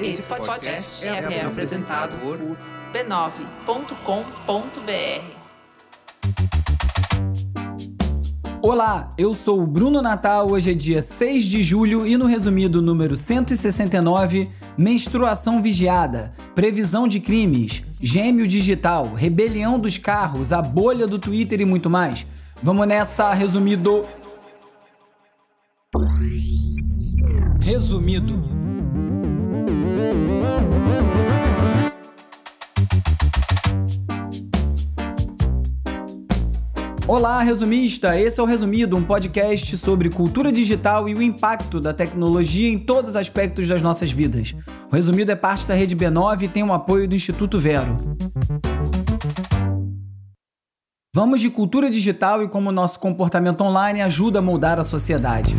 Esse podcast é, é apresentado por b9.com.br. Olá, eu sou o Bruno Natal. Hoje é dia 6 de julho e no resumido número 169, menstruação vigiada, previsão de crimes, gêmeo digital, rebelião dos carros, a bolha do Twitter e muito mais. Vamos nessa, resumido. Resumido. Olá, resumista! Esse é o Resumido, um podcast sobre cultura digital e o impacto da tecnologia em todos os aspectos das nossas vidas. O Resumido é parte da Rede B9 e tem o apoio do Instituto Vero. Vamos de cultura digital e como nosso comportamento online ajuda a moldar a sociedade.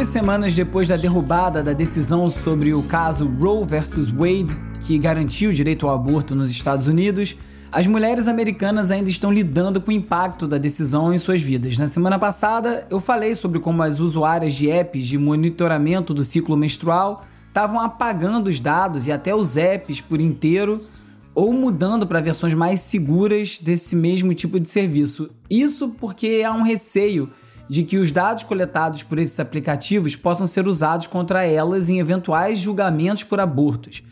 Duas semanas depois da derrubada da decisão sobre o caso Roe vs. Wade, que garantiu o direito ao aborto nos Estados Unidos, as mulheres americanas ainda estão lidando com o impacto da decisão em suas vidas. Na semana passada, eu falei sobre como as usuárias de apps de monitoramento do ciclo menstrual estavam apagando os dados e até os apps por inteiro ou mudando para versões mais seguras desse mesmo tipo de serviço. Isso porque há um receio de que os dados coletados por esses aplicativos possam ser usados contra elas em eventuais julgamentos por abortos.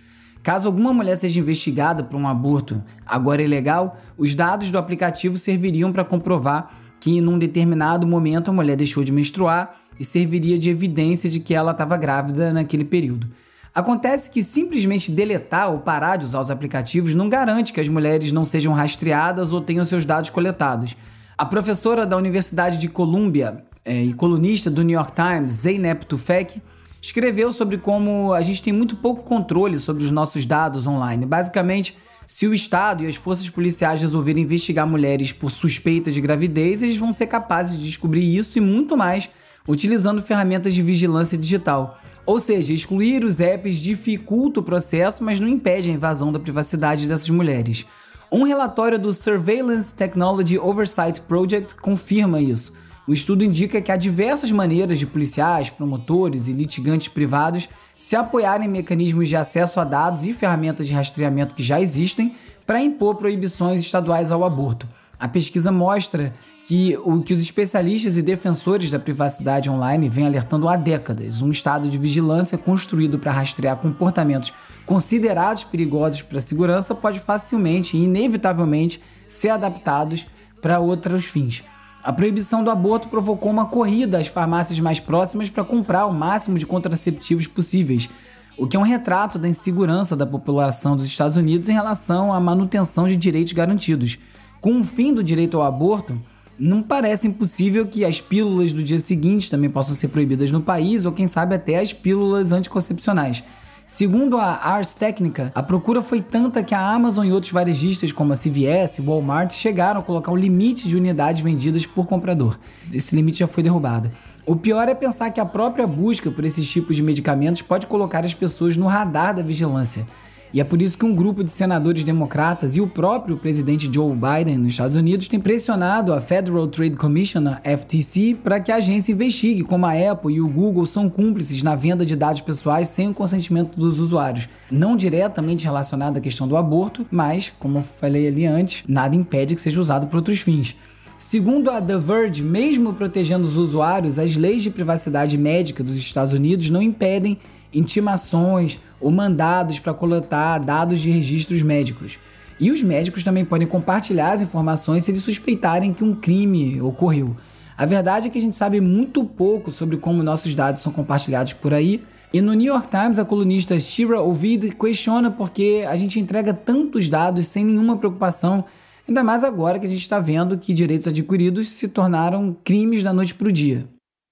Caso alguma mulher seja investigada por um aborto agora ilegal, os dados do aplicativo serviriam para comprovar que, num determinado momento, a mulher deixou de menstruar e serviria de evidência de que ela estava grávida naquele período. Acontece que simplesmente deletar ou parar de usar os aplicativos não garante que as mulheres não sejam rastreadas ou tenham seus dados coletados. A professora da Universidade de Colômbia é, e colunista do New York Times, Zeynep Tufek, escreveu sobre como a gente tem muito pouco controle sobre os nossos dados online. Basicamente, se o Estado e as forças policiais resolverem investigar mulheres por suspeita de gravidez, eles vão ser capazes de descobrir isso e muito mais utilizando ferramentas de vigilância digital. Ou seja, excluir os apps dificulta o processo, mas não impede a invasão da privacidade dessas mulheres. Um relatório do Surveillance Technology Oversight Project confirma isso. O estudo indica que há diversas maneiras de policiais, promotores e litigantes privados se apoiarem em mecanismos de acesso a dados e ferramentas de rastreamento que já existem para impor proibições estaduais ao aborto. A pesquisa mostra que o que os especialistas e defensores da privacidade online vêm alertando há décadas, um estado de vigilância construído para rastrear comportamentos considerados perigosos para a segurança pode facilmente e inevitavelmente ser adaptados para outros fins. A proibição do aborto provocou uma corrida às farmácias mais próximas para comprar o máximo de contraceptivos possíveis, o que é um retrato da insegurança da população dos Estados Unidos em relação à manutenção de direitos garantidos. Com o fim do direito ao aborto, não parece impossível que as pílulas do dia seguinte também possam ser proibidas no país, ou quem sabe até as pílulas anticoncepcionais. Segundo a Ars Technica, a procura foi tanta que a Amazon e outros varejistas como a CVS e Walmart chegaram a colocar um limite de unidades vendidas por comprador. Esse limite já foi derrubado. O pior é pensar que a própria busca por esses tipos de medicamentos pode colocar as pessoas no radar da vigilância. E é por isso que um grupo de senadores democratas e o próprio presidente Joe Biden nos Estados Unidos tem pressionado a Federal Trade Commission, FTC, para que a agência investigue como a Apple e o Google são cúmplices na venda de dados pessoais sem o consentimento dos usuários. Não diretamente relacionado à questão do aborto, mas, como eu falei ali antes, nada impede que seja usado para outros fins. Segundo a The Verge, mesmo protegendo os usuários, as leis de privacidade médica dos Estados Unidos não impedem intimações ou mandados para coletar dados de registros médicos. E os médicos também podem compartilhar as informações se eles suspeitarem que um crime ocorreu. A verdade é que a gente sabe muito pouco sobre como nossos dados são compartilhados por aí. E no New York Times, a colunista Shira Ovid questiona porque a gente entrega tantos dados sem nenhuma preocupação, ainda mais agora que a gente está vendo que direitos adquiridos se tornaram crimes da noite para o dia.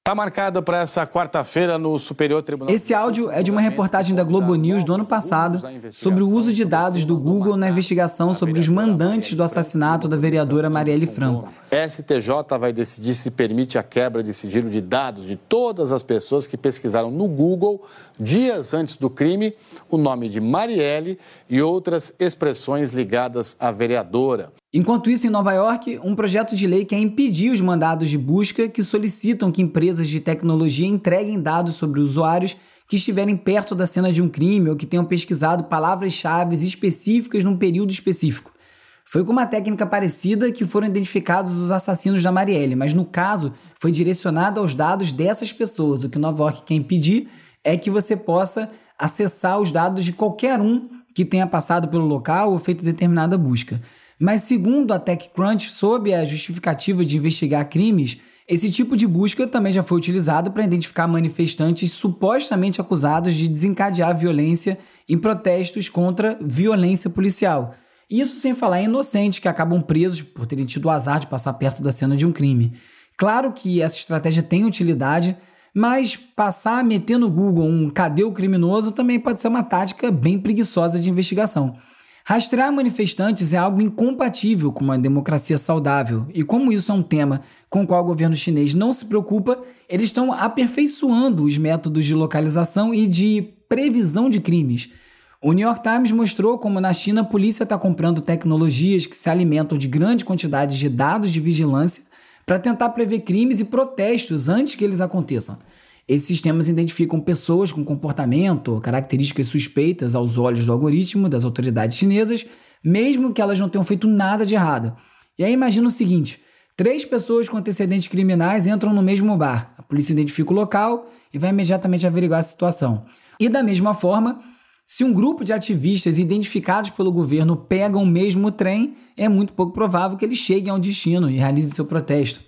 Está marcada para essa quarta-feira no Superior Tribunal. Esse áudio é de uma reportagem da Globo News do ano passado sobre o uso de dados do Google na investigação sobre os mandantes do assassinato da vereadora Marielle Franco. STJ vai decidir se permite a quebra de sigilo de dados de todas as pessoas que pesquisaram no Google dias antes do crime o nome de Marielle e outras expressões ligadas à vereadora. Enquanto isso, em Nova York, um projeto de lei quer impedir os mandados de busca que solicitam que empresas de tecnologia entreguem dados sobre usuários que estiverem perto da cena de um crime ou que tenham pesquisado palavras-chave específicas num período específico. Foi com uma técnica parecida que foram identificados os assassinos da Marielle, mas no caso foi direcionado aos dados dessas pessoas. O que Nova York quer impedir é que você possa acessar os dados de qualquer um que tenha passado pelo local ou feito determinada busca. Mas, segundo a TechCrunch, sob a justificativa de investigar crimes, esse tipo de busca também já foi utilizado para identificar manifestantes supostamente acusados de desencadear violência em protestos contra violência policial. Isso sem falar em inocentes que acabam presos por terem tido o azar de passar perto da cena de um crime. Claro que essa estratégia tem utilidade, mas passar meter no Google um cadê o criminoso também pode ser uma tática bem preguiçosa de investigação. Rastrear manifestantes é algo incompatível com uma democracia saudável, e como isso é um tema com o qual o governo chinês não se preocupa, eles estão aperfeiçoando os métodos de localização e de previsão de crimes. O New York Times mostrou como na China a polícia está comprando tecnologias que se alimentam de grandes quantidades de dados de vigilância para tentar prever crimes e protestos antes que eles aconteçam. Esses sistemas identificam pessoas com comportamento, características suspeitas aos olhos do algoritmo das autoridades chinesas, mesmo que elas não tenham feito nada de errado. E aí imagina o seguinte: três pessoas com antecedentes criminais entram no mesmo bar. A polícia identifica o local e vai imediatamente averiguar a situação. E da mesma forma, se um grupo de ativistas identificados pelo governo pegam o mesmo trem, é muito pouco provável que eles cheguem ao destino e realizem seu protesto.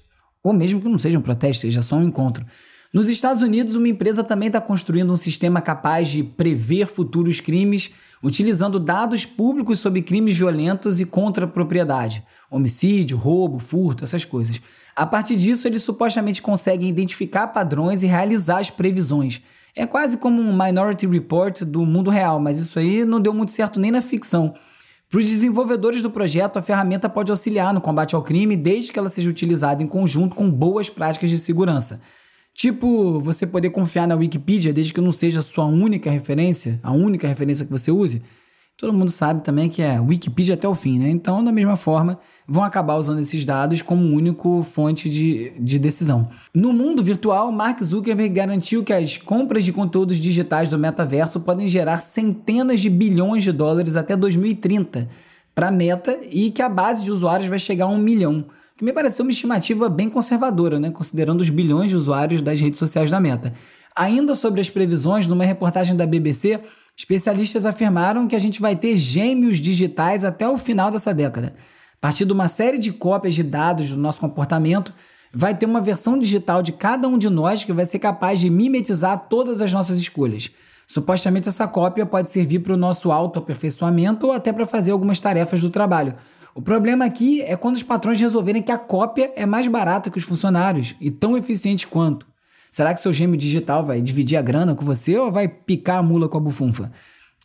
Ou mesmo que não seja um protesto, seja só um encontro. Nos Estados Unidos, uma empresa também está construindo um sistema capaz de prever futuros crimes, utilizando dados públicos sobre crimes violentos e contra a propriedade, homicídio, roubo, furto, essas coisas. A partir disso, eles supostamente conseguem identificar padrões e realizar as previsões. É quase como um Minority Report do mundo real, mas isso aí não deu muito certo nem na ficção. Para os desenvolvedores do projeto, a ferramenta pode auxiliar no combate ao crime desde que ela seja utilizada em conjunto com boas práticas de segurança. Tipo, você poder confiar na Wikipedia desde que não seja a sua única referência, a única referência que você use. Todo mundo sabe também que é Wikipedia até o fim, né? Então, da mesma forma, vão acabar usando esses dados como único fonte de, de decisão. No mundo virtual, Mark Zuckerberg garantiu que as compras de conteúdos digitais do metaverso podem gerar centenas de bilhões de dólares até 2030 para a meta e que a base de usuários vai chegar a um milhão que me pareceu uma estimativa bem conservadora, né, considerando os bilhões de usuários das redes sociais da Meta. Ainda sobre as previsões, numa reportagem da BBC, especialistas afirmaram que a gente vai ter gêmeos digitais até o final dessa década. A partir de uma série de cópias de dados do nosso comportamento, vai ter uma versão digital de cada um de nós que vai ser capaz de mimetizar todas as nossas escolhas. Supostamente essa cópia pode servir para o nosso autoaperfeiçoamento ou até para fazer algumas tarefas do trabalho, o problema aqui é quando os patrões resolverem que a cópia é mais barata que os funcionários e tão eficiente quanto. Será que seu gêmeo digital vai dividir a grana com você ou vai picar a mula com a bufunfa?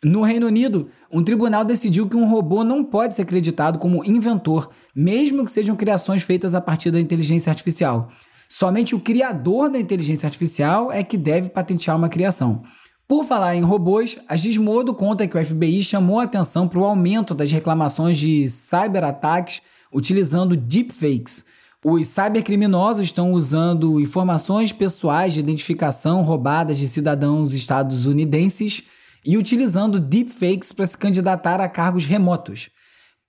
No Reino Unido, um tribunal decidiu que um robô não pode ser acreditado como inventor, mesmo que sejam criações feitas a partir da inteligência artificial. Somente o criador da inteligência artificial é que deve patentear uma criação. Por falar em robôs, a Gizmodo conta que o FBI chamou a atenção para o aumento das reclamações de cyberataques utilizando deepfakes. Os cybercriminosos estão usando informações pessoais de identificação roubadas de cidadãos estadunidenses e utilizando deepfakes para se candidatar a cargos remotos.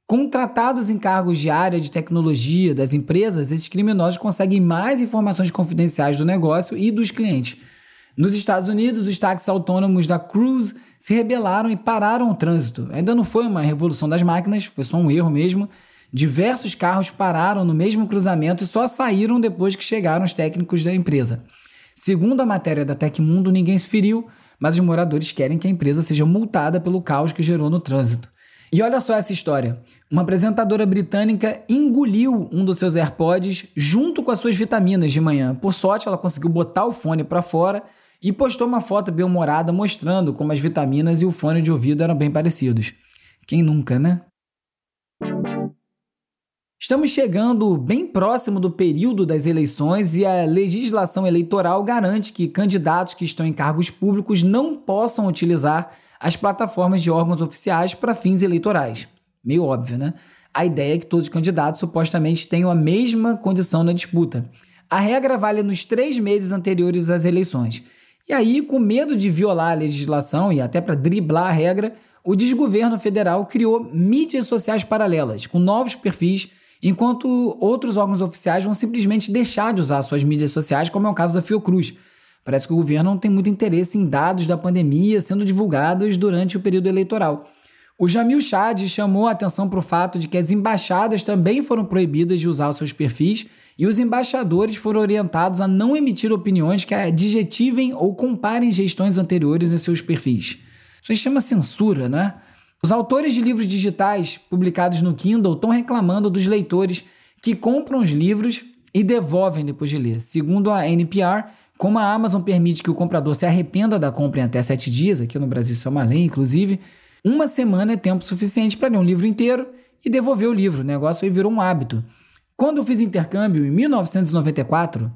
Contratados em cargos de área de tecnologia das empresas, esses criminosos conseguem mais informações confidenciais do negócio e dos clientes. Nos Estados Unidos, os táxis autônomos da Cruise se rebelaram e pararam o trânsito. Ainda não foi uma revolução das máquinas, foi só um erro mesmo. Diversos carros pararam no mesmo cruzamento e só saíram depois que chegaram os técnicos da empresa. Segundo a matéria da Tecmundo, ninguém se feriu, mas os moradores querem que a empresa seja multada pelo caos que gerou no trânsito. E olha só essa história. Uma apresentadora britânica engoliu um dos seus AirPods junto com as suas vitaminas de manhã. Por sorte, ela conseguiu botar o fone para fora e postou uma foto bem-humorada mostrando como as vitaminas e o fone de ouvido eram bem parecidos. Quem nunca, né? Estamos chegando bem próximo do período das eleições e a legislação eleitoral garante que candidatos que estão em cargos públicos não possam utilizar as plataformas de órgãos oficiais para fins eleitorais. Meio óbvio, né? A ideia é que todos os candidatos supostamente tenham a mesma condição na disputa. A regra vale nos três meses anteriores às eleições. E aí, com medo de violar a legislação e até para driblar a regra, o desgoverno federal criou mídias sociais paralelas, com novos perfis enquanto outros órgãos oficiais vão simplesmente deixar de usar suas mídias sociais, como é o caso da Fiocruz. Parece que o governo não tem muito interesse em dados da pandemia sendo divulgados durante o período eleitoral. O Jamil Chad chamou a atenção para o fato de que as embaixadas também foram proibidas de usar os seus perfis e os embaixadores foram orientados a não emitir opiniões que adjetivem ou comparem gestões anteriores em seus perfis. Isso aí chama censura, né? Os autores de livros digitais publicados no Kindle estão reclamando dos leitores que compram os livros e devolvem depois de ler. Segundo a NPR, como a Amazon permite que o comprador se arrependa da compra em até sete dias, aqui no Brasil isso é uma lei, inclusive, uma semana é tempo suficiente para ler um livro inteiro e devolver o livro. O negócio aí virou um hábito. Quando eu fiz intercâmbio em 1994,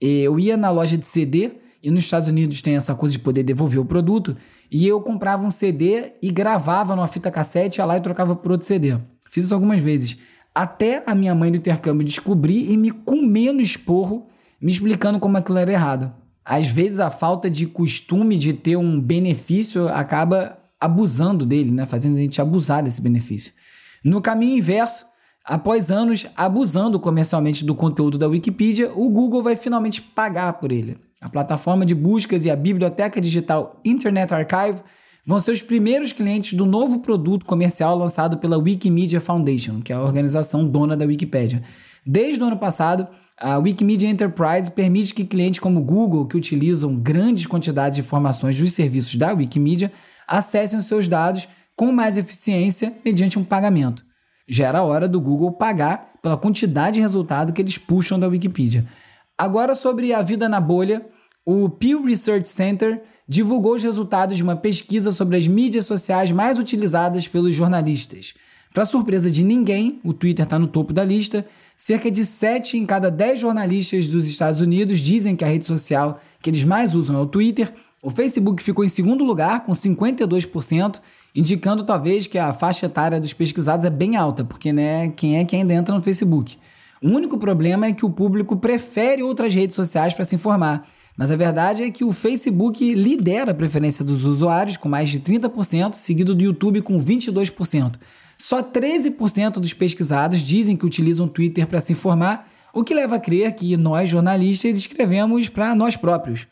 eu ia na loja de CD e nos Estados Unidos tem essa coisa de poder devolver o produto. E eu comprava um CD e gravava numa fita cassete, ia lá e trocava por outro CD. Fiz isso algumas vezes. Até a minha mãe do intercâmbio descobrir e me comer no esporro, me explicando como aquilo era errado. Às vezes a falta de costume de ter um benefício acaba abusando dele, né? fazendo a gente abusar desse benefício. No caminho inverso, após anos abusando comercialmente do conteúdo da Wikipedia, o Google vai finalmente pagar por ele. A plataforma de buscas e a biblioteca digital Internet Archive vão ser os primeiros clientes do novo produto comercial lançado pela Wikimedia Foundation, que é a organização dona da Wikipédia. Desde o ano passado, a Wikimedia Enterprise permite que clientes como Google, que utilizam grandes quantidades de informações dos serviços da Wikimedia, acessem os seus dados com mais eficiência mediante um pagamento. Já era hora do Google pagar pela quantidade de resultado que eles puxam da Wikipedia. Agora, sobre a vida na bolha, o Pew Research Center divulgou os resultados de uma pesquisa sobre as mídias sociais mais utilizadas pelos jornalistas. Para surpresa de ninguém, o Twitter está no topo da lista. Cerca de 7 em cada 10 jornalistas dos Estados Unidos dizem que a rede social que eles mais usam é o Twitter. O Facebook ficou em segundo lugar, com 52%, indicando talvez que a faixa etária dos pesquisados é bem alta, porque né, quem é que ainda entra no Facebook? O único problema é que o público prefere outras redes sociais para se informar. Mas a verdade é que o Facebook lidera a preferência dos usuários, com mais de 30%, seguido do YouTube com 22%. Só 13% dos pesquisados dizem que utilizam o Twitter para se informar, o que leva a crer que nós, jornalistas, escrevemos para nós próprios.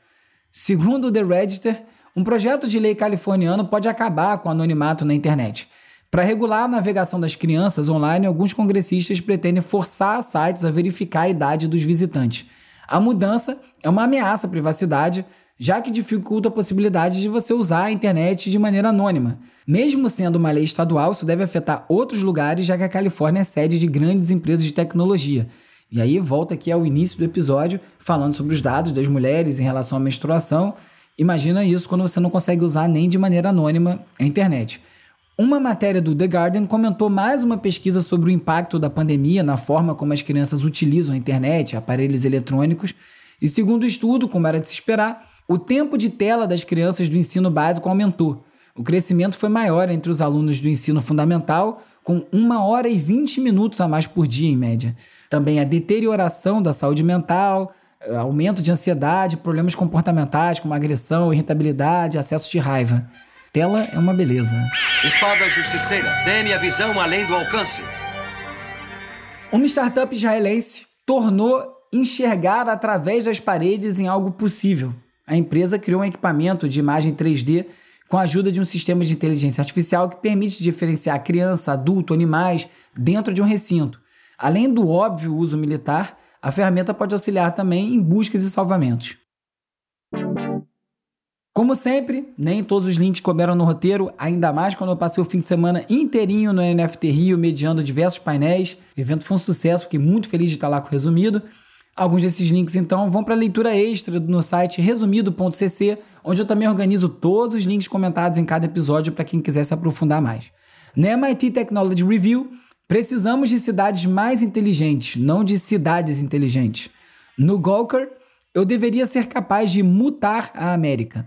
Segundo o The Register, um projeto de lei californiano pode acabar com o anonimato na internet. Para regular a navegação das crianças online, alguns congressistas pretendem forçar sites a verificar a idade dos visitantes. A mudança é uma ameaça à privacidade, já que dificulta a possibilidade de você usar a internet de maneira anônima. Mesmo sendo uma lei estadual, isso deve afetar outros lugares, já que a Califórnia é sede de grandes empresas de tecnologia. E aí volta aqui ao início do episódio, falando sobre os dados das mulheres em relação à menstruação. Imagina isso quando você não consegue usar nem de maneira anônima a internet. Uma matéria do The Guardian comentou mais uma pesquisa sobre o impacto da pandemia na forma como as crianças utilizam a internet, aparelhos eletrônicos, e segundo o estudo, como era de se esperar, o tempo de tela das crianças do ensino básico aumentou. O crescimento foi maior entre os alunos do ensino fundamental, com uma hora e 20 minutos a mais por dia, em média. Também a deterioração da saúde mental, aumento de ansiedade, problemas comportamentais como agressão, irritabilidade, acesso de raiva tela é uma beleza. Espada Justiceira, dê-me a visão além do alcance. Uma startup israelense tornou enxergar através das paredes em algo possível. A empresa criou um equipamento de imagem 3D com a ajuda de um sistema de inteligência artificial que permite diferenciar criança, adulto, animais dentro de um recinto. Além do óbvio uso militar, a ferramenta pode auxiliar também em buscas e salvamentos. Como sempre, nem todos os links couberam no roteiro, ainda mais quando eu passei o fim de semana inteirinho no NFT Rio, mediando diversos painéis. O evento foi um sucesso, fiquei muito feliz de estar lá com o resumido. Alguns desses links, então, vão para a leitura extra no site resumido.cc, onde eu também organizo todos os links comentados em cada episódio para quem quiser se aprofundar mais. Na MIT Technology Review, precisamos de cidades mais inteligentes, não de cidades inteligentes. No Gawker, eu deveria ser capaz de mutar a América.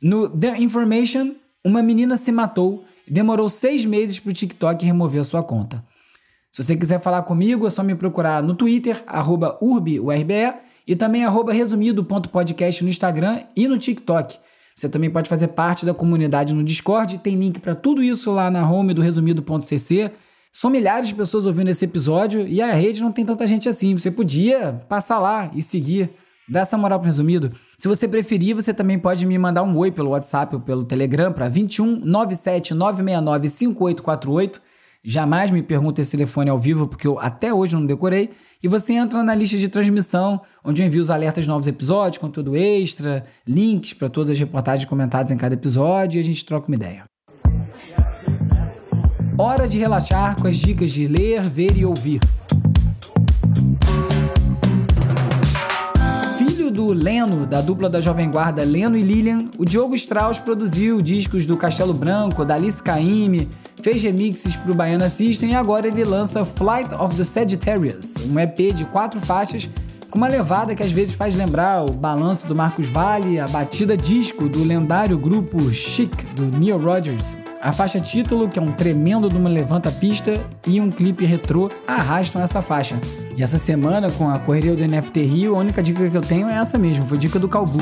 No The Information, uma menina se matou e demorou seis meses para o TikTok remover sua conta. Se você quiser falar comigo, é só me procurar no Twitter, arroba e também arroba resumido.podcast no Instagram e no TikTok. Você também pode fazer parte da comunidade no Discord, tem link para tudo isso lá na home do resumido.cc. São milhares de pessoas ouvindo esse episódio e a rede não tem tanta gente assim. Você podia passar lá e seguir. Dá essa moral pro resumido. Se você preferir, você também pode me mandar um oi pelo WhatsApp ou pelo Telegram para 21 97 969 5848. Jamais me pergunte esse telefone ao vivo, porque eu até hoje não decorei. E você entra na lista de transmissão, onde eu envio os alertas de novos episódios, conteúdo extra, links para todas as reportagens comentadas em cada episódio e a gente troca uma ideia. Hora de relaxar com as dicas de ler, ver e ouvir. do Leno, da dupla da Jovem Guarda Leno e Lilian, o Diogo Strauss produziu discos do Castelo Branco, da Alice Caymmi, fez remixes para o Baiana System e agora ele lança Flight of the Sagittarius, um EP de quatro faixas com uma levada que às vezes faz lembrar o balanço do Marcos Valle, a batida disco do lendário grupo Chic, do Neil Rogers. A faixa título, que é um tremendo de uma levanta-pista, e um clipe retrô arrastam essa faixa. E essa semana, com a correria do NFT Rio, a única dica que eu tenho é essa mesmo, foi dica do Calbu.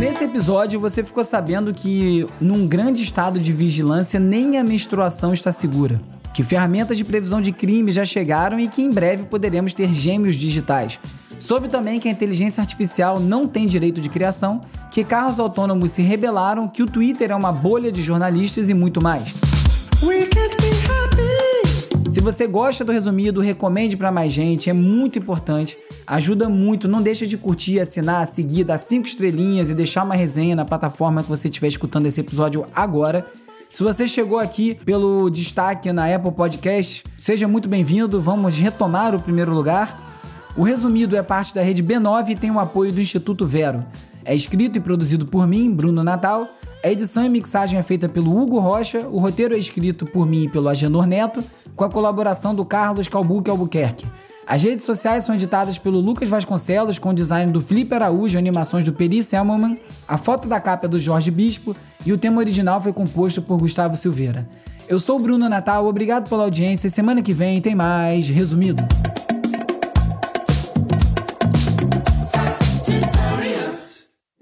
Nesse episódio, você ficou sabendo que, num grande estado de vigilância, nem a menstruação está segura. Que ferramentas de previsão de crime já chegaram e que em breve poderemos ter gêmeos digitais. Soube também que a inteligência artificial não tem direito de criação, que carros autônomos se rebelaram, que o Twitter é uma bolha de jornalistas e muito mais. Se você gosta do resumido, recomende para mais gente, é muito importante, ajuda muito. Não deixa de curtir, assinar, seguir, dar cinco estrelinhas e deixar uma resenha na plataforma que você estiver escutando esse episódio agora. Se você chegou aqui pelo destaque na Apple Podcast, seja muito bem-vindo. Vamos retomar o primeiro lugar. O resumido é parte da rede B9 e tem o apoio do Instituto Vero. É escrito e produzido por mim, Bruno Natal. A edição e mixagem é feita pelo Hugo Rocha. O roteiro é escrito por mim e pelo Agenor Neto, com a colaboração do Carlos Calbuque Albuquerque. As redes sociais são editadas pelo Lucas Vasconcelos, com design do Felipe Araújo, animações do Peri Selmanman. A foto da capa é do Jorge Bispo e o tema original foi composto por Gustavo Silveira. Eu sou o Bruno Natal, obrigado pela audiência. Semana que vem tem mais Resumido.